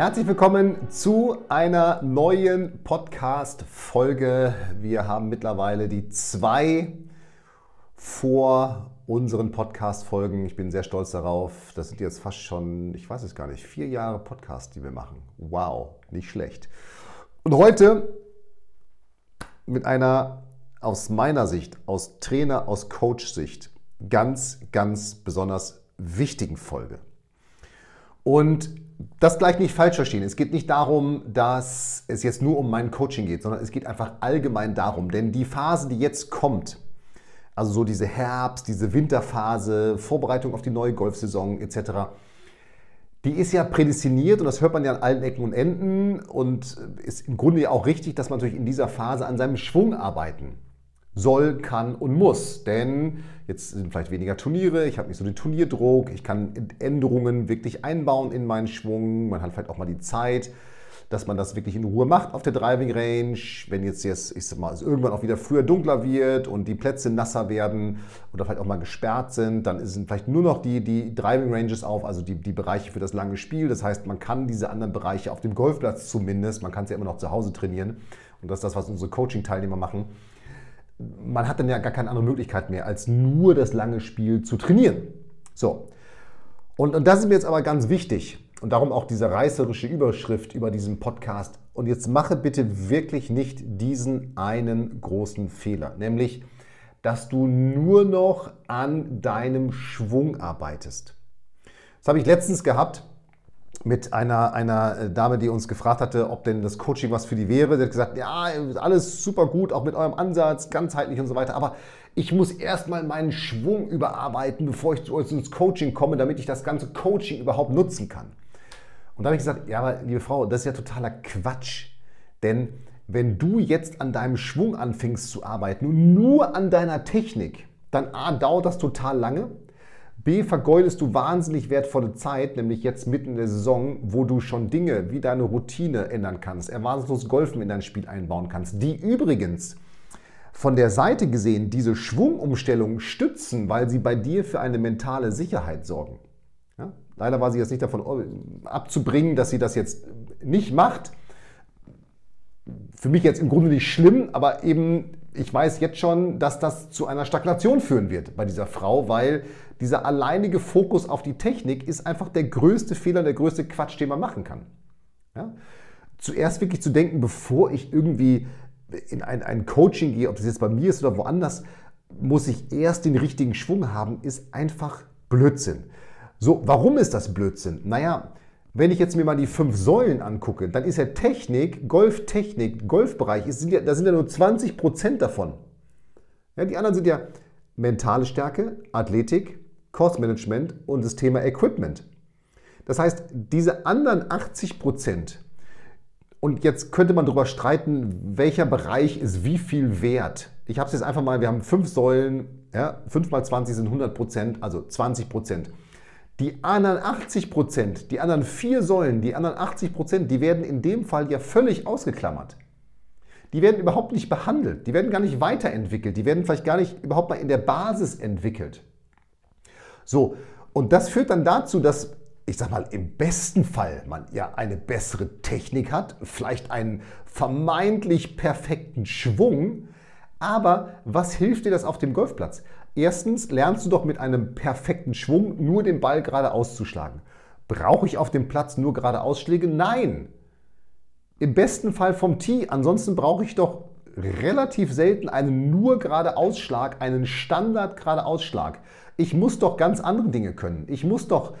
Herzlich willkommen zu einer neuen Podcast-Folge. Wir haben mittlerweile die zwei vor unseren Podcast-Folgen. Ich bin sehr stolz darauf. Das sind jetzt fast schon, ich weiß es gar nicht, vier Jahre Podcast, die wir machen. Wow, nicht schlecht. Und heute mit einer aus meiner Sicht, aus Trainer, aus Coach-Sicht, ganz, ganz besonders wichtigen Folge. Und das gleich nicht falsch verstehen. Es geht nicht darum, dass es jetzt nur um mein Coaching geht, sondern es geht einfach allgemein darum. Denn die Phase, die jetzt kommt, also so diese Herbst-, diese Winterphase, Vorbereitung auf die neue Golfsaison etc., die ist ja prädestiniert und das hört man ja an allen Ecken und Enden und ist im Grunde ja auch richtig, dass man natürlich in dieser Phase an seinem Schwung arbeiten soll, kann und muss. Denn jetzt sind vielleicht weniger Turniere, ich habe nicht so den Turnierdruck, ich kann Änderungen wirklich einbauen in meinen Schwung, man hat vielleicht auch mal die Zeit, dass man das wirklich in Ruhe macht auf der Driving Range. Wenn jetzt, jetzt ich sag mal, es irgendwann auch wieder früher dunkler wird und die Plätze nasser werden oder vielleicht auch mal gesperrt sind, dann sind vielleicht nur noch die, die Driving Ranges auf, also die, die Bereiche für das lange Spiel. Das heißt, man kann diese anderen Bereiche auf dem Golfplatz zumindest, man kann es ja immer noch zu Hause trainieren. Und das ist das, was unsere Coaching-Teilnehmer machen man hat dann ja gar keine andere Möglichkeit mehr, als nur das lange Spiel zu trainieren. So. Und, und das ist mir jetzt aber ganz wichtig. Und darum auch diese reißerische Überschrift über diesen Podcast. Und jetzt mache bitte wirklich nicht diesen einen großen Fehler, nämlich, dass du nur noch an deinem Schwung arbeitest. Das habe ich letztens gehabt mit einer, einer äh, Dame, die uns gefragt hatte, ob denn das Coaching was für die wäre. Sie hat gesagt, ja, alles super gut, auch mit eurem Ansatz, ganzheitlich und so weiter. Aber ich muss erstmal meinen Schwung überarbeiten, bevor ich zu uns ins Coaching komme, damit ich das ganze Coaching überhaupt nutzen kann. Und da habe ich gesagt, ja, aber liebe Frau, das ist ja totaler Quatsch. Denn wenn du jetzt an deinem Schwung anfängst zu arbeiten und nur an deiner Technik, dann A, dauert das total lange B, vergeudest du wahnsinnig wertvolle Zeit, nämlich jetzt mitten in der Saison, wo du schon Dinge wie deine Routine ändern kannst, erwartungslos Golfen in dein Spiel einbauen kannst, die übrigens von der Seite gesehen diese Schwungumstellung stützen, weil sie bei dir für eine mentale Sicherheit sorgen. Ja? Leider war sie jetzt nicht davon äh, abzubringen, dass sie das jetzt nicht macht. Für mich jetzt im Grunde nicht schlimm, aber eben ich weiß jetzt schon, dass das zu einer Stagnation führen wird bei dieser Frau, weil dieser alleinige Fokus auf die Technik ist einfach der größte Fehler, der größte Quatsch, den man machen kann. Ja? Zuerst wirklich zu denken, bevor ich irgendwie in ein, ein Coaching gehe, ob das jetzt bei mir ist oder woanders, muss ich erst den richtigen Schwung haben, ist einfach Blödsinn. So, warum ist das Blödsinn? Naja, wenn ich jetzt mir mal die fünf Säulen angucke, dann ist ja Technik, Golftechnik, Golfbereich, ist, sind ja, da sind ja nur 20 Prozent davon. Ja, die anderen sind ja mentale Stärke, Athletik, Kursmanagement und das Thema Equipment. Das heißt, diese anderen 80 Prozent, und jetzt könnte man darüber streiten, welcher Bereich ist wie viel wert. Ich habe es jetzt einfach mal, wir haben fünf Säulen, ja, 5 mal 20 sind 100 Prozent, also 20 Prozent. Die anderen 80 Prozent, die anderen vier Säulen, die anderen 80 Prozent, die werden in dem Fall ja völlig ausgeklammert. Die werden überhaupt nicht behandelt, die werden gar nicht weiterentwickelt, die werden vielleicht gar nicht überhaupt mal in der Basis entwickelt. So, und das führt dann dazu, dass ich sag mal, im besten Fall man ja eine bessere Technik hat, vielleicht einen vermeintlich perfekten Schwung, aber was hilft dir das auf dem Golfplatz? Erstens lernst du doch mit einem perfekten Schwung nur den Ball gerade auszuschlagen. Brauche ich auf dem Platz nur gerade Ausschläge? Nein. Im besten Fall vom Tee. Ansonsten brauche ich doch relativ selten einen nur gerade Ausschlag, einen Standard gerade Ausschlag. Ich muss doch ganz andere Dinge können. Ich muss doch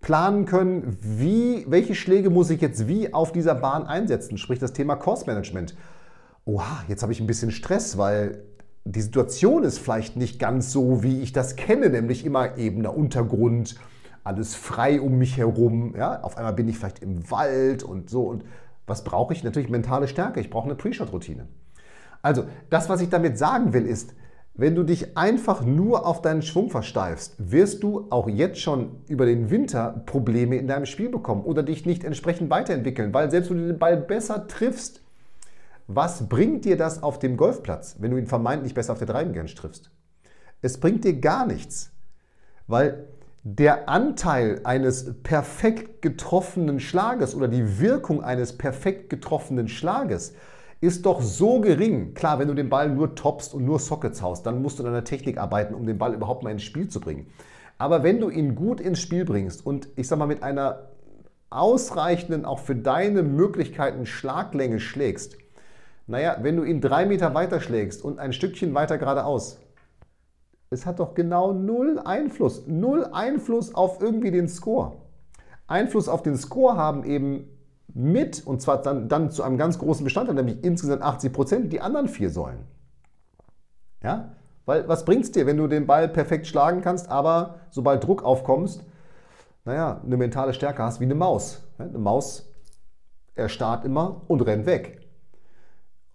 planen können, wie, welche Schläge muss ich jetzt wie auf dieser Bahn einsetzen, sprich das Thema Course Management. Oha, jetzt habe ich ein bisschen Stress, weil die Situation ist vielleicht nicht ganz so, wie ich das kenne, nämlich immer ebener Untergrund, alles frei um mich herum. Ja? Auf einmal bin ich vielleicht im Wald und so. Und was brauche ich? Natürlich mentale Stärke. Ich brauche eine Pre-Shot-Routine. Also, das, was ich damit sagen will, ist, wenn du dich einfach nur auf deinen Schwung versteifst, wirst du auch jetzt schon über den Winter Probleme in deinem Spiel bekommen oder dich nicht entsprechend weiterentwickeln, weil selbst wenn du den Ball besser triffst, was bringt dir das auf dem Golfplatz, wenn du ihn vermeintlich besser auf der Dreibengrenze triffst? Es bringt dir gar nichts, weil der Anteil eines perfekt getroffenen Schlages oder die Wirkung eines perfekt getroffenen Schlages ist doch so gering. Klar, wenn du den Ball nur toppst und nur Sockets haust, dann musst du an der Technik arbeiten, um den Ball überhaupt mal ins Spiel zu bringen. Aber wenn du ihn gut ins Spiel bringst und ich sag mal mit einer ausreichenden, auch für deine Möglichkeiten Schlaglänge schlägst, naja, wenn du ihn drei Meter weiter schlägst und ein Stückchen weiter geradeaus, es hat doch genau null Einfluss. Null Einfluss auf irgendwie den Score. Einfluss auf den Score haben eben mit, und zwar dann, dann zu einem ganz großen Bestandteil, nämlich insgesamt 80 Prozent, die anderen vier Säulen. Ja? Weil was bringt es dir, wenn du den Ball perfekt schlagen kannst, aber sobald Druck aufkommst, naja, eine mentale Stärke hast wie eine Maus. Eine Maus erstarrt immer und rennt weg.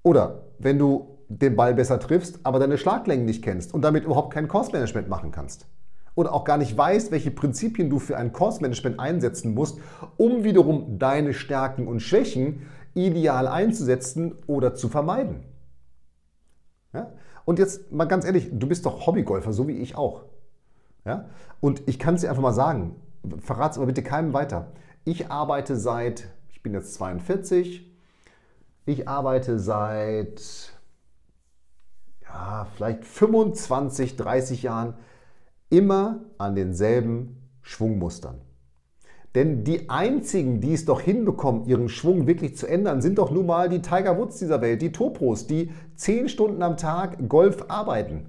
Oder wenn du den Ball besser triffst, aber deine Schlaglängen nicht kennst und damit überhaupt kein Kursmanagement machen kannst. Oder auch gar nicht weißt, welche Prinzipien du für ein Kursmanagement einsetzen musst, um wiederum deine Stärken und Schwächen ideal einzusetzen oder zu vermeiden. Ja? Und jetzt mal ganz ehrlich, du bist doch Hobbygolfer, so wie ich auch. Ja? Und ich kann es dir einfach mal sagen, verrat es aber bitte keinem weiter. Ich arbeite seit, ich bin jetzt 42, ich arbeite seit ja, vielleicht 25, 30 Jahren immer an denselben Schwungmustern. Denn die einzigen, die es doch hinbekommen, ihren Schwung wirklich zu ändern, sind doch nun mal die Tiger Woods dieser Welt, die Topros, die 10 Stunden am Tag Golf arbeiten.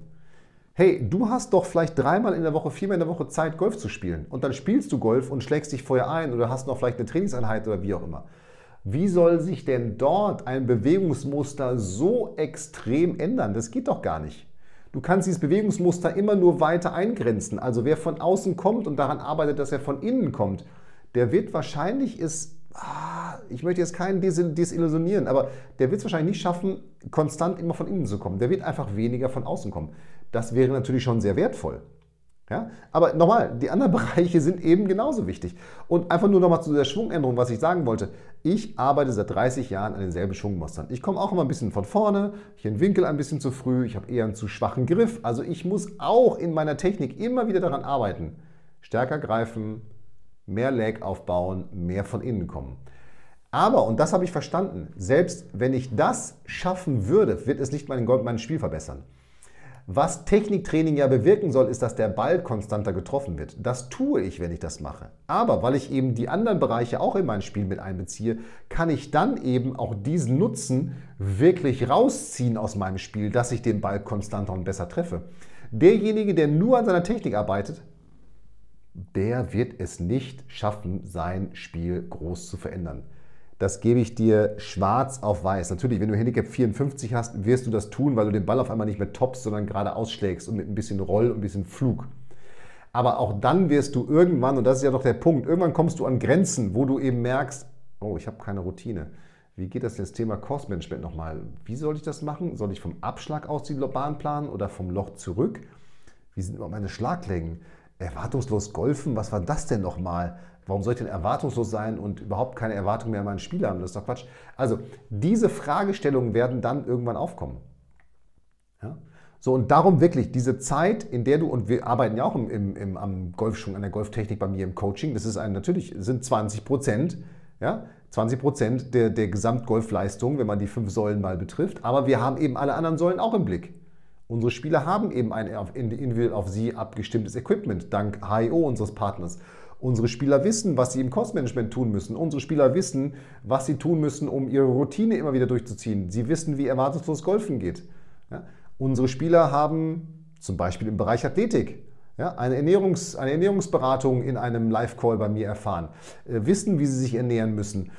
Hey, du hast doch vielleicht dreimal in der Woche, viermal in der Woche Zeit, Golf zu spielen. Und dann spielst du Golf und schlägst dich vorher ein oder hast noch vielleicht eine Trainingseinheit oder wie auch immer. Wie soll sich denn dort ein Bewegungsmuster so extrem ändern? Das geht doch gar nicht. Du kannst dieses Bewegungsmuster immer nur weiter eingrenzen. Also wer von außen kommt und daran arbeitet, dass er von innen kommt, der wird wahrscheinlich es, ah, ich möchte jetzt keinen desillusionieren, aber der wird es wahrscheinlich nicht schaffen, konstant immer von innen zu kommen. Der wird einfach weniger von außen kommen. Das wäre natürlich schon sehr wertvoll. Ja? Aber nochmal, die anderen Bereiche sind eben genauso wichtig. Und einfach nur nochmal zu der Schwungänderung, was ich sagen wollte. Ich arbeite seit 30 Jahren an denselben Schwungmustern. Ich komme auch immer ein bisschen von vorne, ich entwinkel ein bisschen zu früh, ich habe eher einen zu schwachen Griff. Also ich muss auch in meiner Technik immer wieder daran arbeiten. Stärker greifen, mehr Leg aufbauen, mehr von innen kommen. Aber, und das habe ich verstanden, selbst wenn ich das schaffen würde, wird es nicht mein, mein Spiel verbessern. Was Techniktraining ja bewirken soll, ist, dass der Ball konstanter getroffen wird. Das tue ich, wenn ich das mache. Aber weil ich eben die anderen Bereiche auch in mein Spiel mit einbeziehe, kann ich dann eben auch diesen Nutzen wirklich rausziehen aus meinem Spiel, dass ich den Ball konstanter und besser treffe. Derjenige, der nur an seiner Technik arbeitet, der wird es nicht schaffen, sein Spiel groß zu verändern. Das gebe ich dir schwarz auf weiß. Natürlich, wenn du Handicap 54 hast, wirst du das tun, weil du den Ball auf einmal nicht mehr toppst, sondern gerade ausschlägst und mit ein bisschen Roll und ein bisschen Flug. Aber auch dann wirst du irgendwann, und das ist ja doch der Punkt, irgendwann kommst du an Grenzen, wo du eben merkst, oh, ich habe keine Routine. Wie geht das denn das Thema Kursmanagement nochmal? Wie soll ich das machen? Soll ich vom Abschlag aus die Bahn planen oder vom Loch zurück? Wie sind überhaupt meine Schlaglängen? Erwartungslos golfen, was war das denn nochmal? Warum soll ich denn erwartungslos sein und überhaupt keine Erwartung mehr an meinen Spieler haben? Das ist doch Quatsch. Also, diese Fragestellungen werden dann irgendwann aufkommen. Ja? So, und darum wirklich diese Zeit, in der du, und wir arbeiten ja auch im, im, im, am Golfschwung, an der Golftechnik bei mir im Coaching, das ist ein, natürlich sind 20 Prozent, ja, 20 Prozent der, der Gesamtgolfleistung, wenn man die fünf Säulen mal betrifft, aber wir haben eben alle anderen Säulen auch im Blick. Unsere Spieler haben eben ein individuell auf sie abgestimmtes Equipment, dank HIO unseres Partners. Unsere Spieler wissen, was sie im Kostmanagement tun müssen. Unsere Spieler wissen, was sie tun müssen, um ihre Routine immer wieder durchzuziehen. Sie wissen, wie erwartungslos Golfen geht. Ja? Unsere Spieler haben zum Beispiel im Bereich Athletik ja, eine, Ernährungs-, eine Ernährungsberatung in einem Live-Call bei mir erfahren, äh, wissen, wie sie sich ernähren müssen,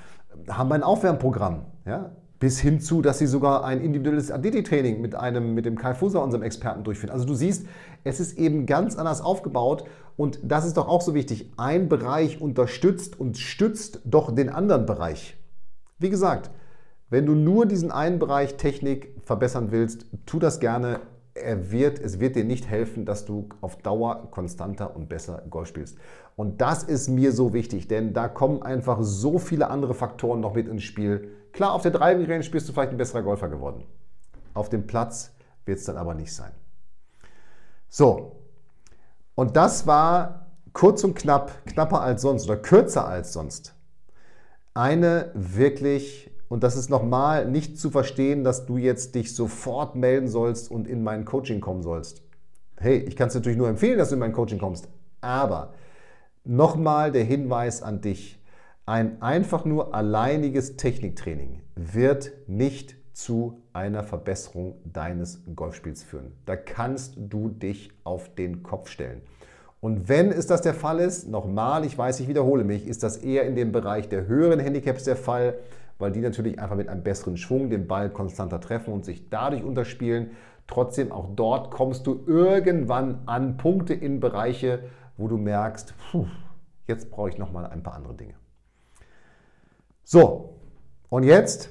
haben ein Aufwärmprogramm. Ja? Bis hin zu, dass sie sogar ein individuelles Athletiktraining mit, einem, mit dem Kai Fuser, unserem Experten, durchführen. Also du siehst, es ist eben ganz anders aufgebaut und das ist doch auch so wichtig. Ein Bereich unterstützt und stützt doch den anderen Bereich. Wie gesagt, wenn du nur diesen einen Bereich Technik verbessern willst, tu das gerne. Er wird, es wird dir nicht helfen, dass du auf Dauer konstanter und besser Golf spielst. Und das ist mir so wichtig, denn da kommen einfach so viele andere Faktoren noch mit ins Spiel, Klar, auf der Driving Range bist du vielleicht ein besserer Golfer geworden. Auf dem Platz wird es dann aber nicht sein. So, und das war kurz und knapp, knapper als sonst oder kürzer als sonst. Eine wirklich, und das ist nochmal nicht zu verstehen, dass du jetzt dich sofort melden sollst und in mein Coaching kommen sollst. Hey, ich kann es natürlich nur empfehlen, dass du in mein Coaching kommst, aber nochmal der Hinweis an dich. Ein einfach nur alleiniges Techniktraining wird nicht zu einer Verbesserung deines Golfspiels führen. Da kannst du dich auf den Kopf stellen. Und wenn es das der Fall ist, nochmal, ich weiß, ich wiederhole mich, ist das eher in dem Bereich der höheren Handicaps der Fall, weil die natürlich einfach mit einem besseren Schwung den Ball konstanter treffen und sich dadurch unterspielen. Trotzdem, auch dort kommst du irgendwann an Punkte in Bereiche, wo du merkst, puh, jetzt brauche ich nochmal ein paar andere Dinge. So, und jetzt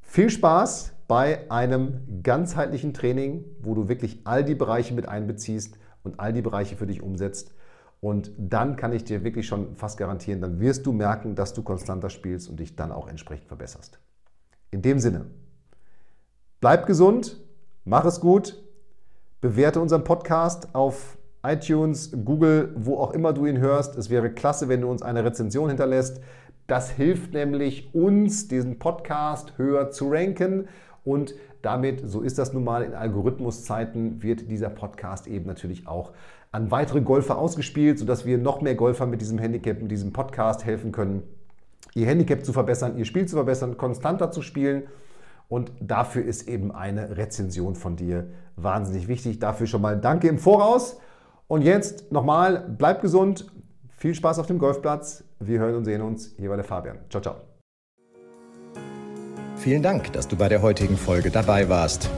viel Spaß bei einem ganzheitlichen Training, wo du wirklich all die Bereiche mit einbeziehst und all die Bereiche für dich umsetzt. Und dann kann ich dir wirklich schon fast garantieren, dann wirst du merken, dass du konstanter spielst und dich dann auch entsprechend verbesserst. In dem Sinne, bleib gesund, mach es gut, bewerte unseren Podcast auf iTunes, Google, wo auch immer du ihn hörst. Es wäre klasse, wenn du uns eine Rezension hinterlässt. Das hilft nämlich uns, diesen Podcast höher zu ranken und damit, so ist das nun mal in Algorithmuszeiten, wird dieser Podcast eben natürlich auch an weitere Golfer ausgespielt, sodass wir noch mehr Golfer mit diesem Handicap, mit diesem Podcast helfen können, ihr Handicap zu verbessern, ihr Spiel zu verbessern, konstanter zu spielen. Und dafür ist eben eine Rezension von dir wahnsinnig wichtig. Dafür schon mal danke im Voraus. Und jetzt nochmal, bleib gesund, viel Spaß auf dem Golfplatz. Wir hören und sehen uns. Hier war der Fabian. Ciao, ciao. Vielen Dank, dass du bei der heutigen Folge dabei warst.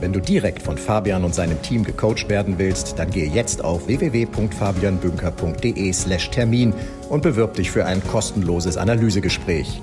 Wenn du direkt von Fabian und seinem Team gecoacht werden willst, dann gehe jetzt auf www.fabianbünker.de/termin und bewirb dich für ein kostenloses Analysegespräch.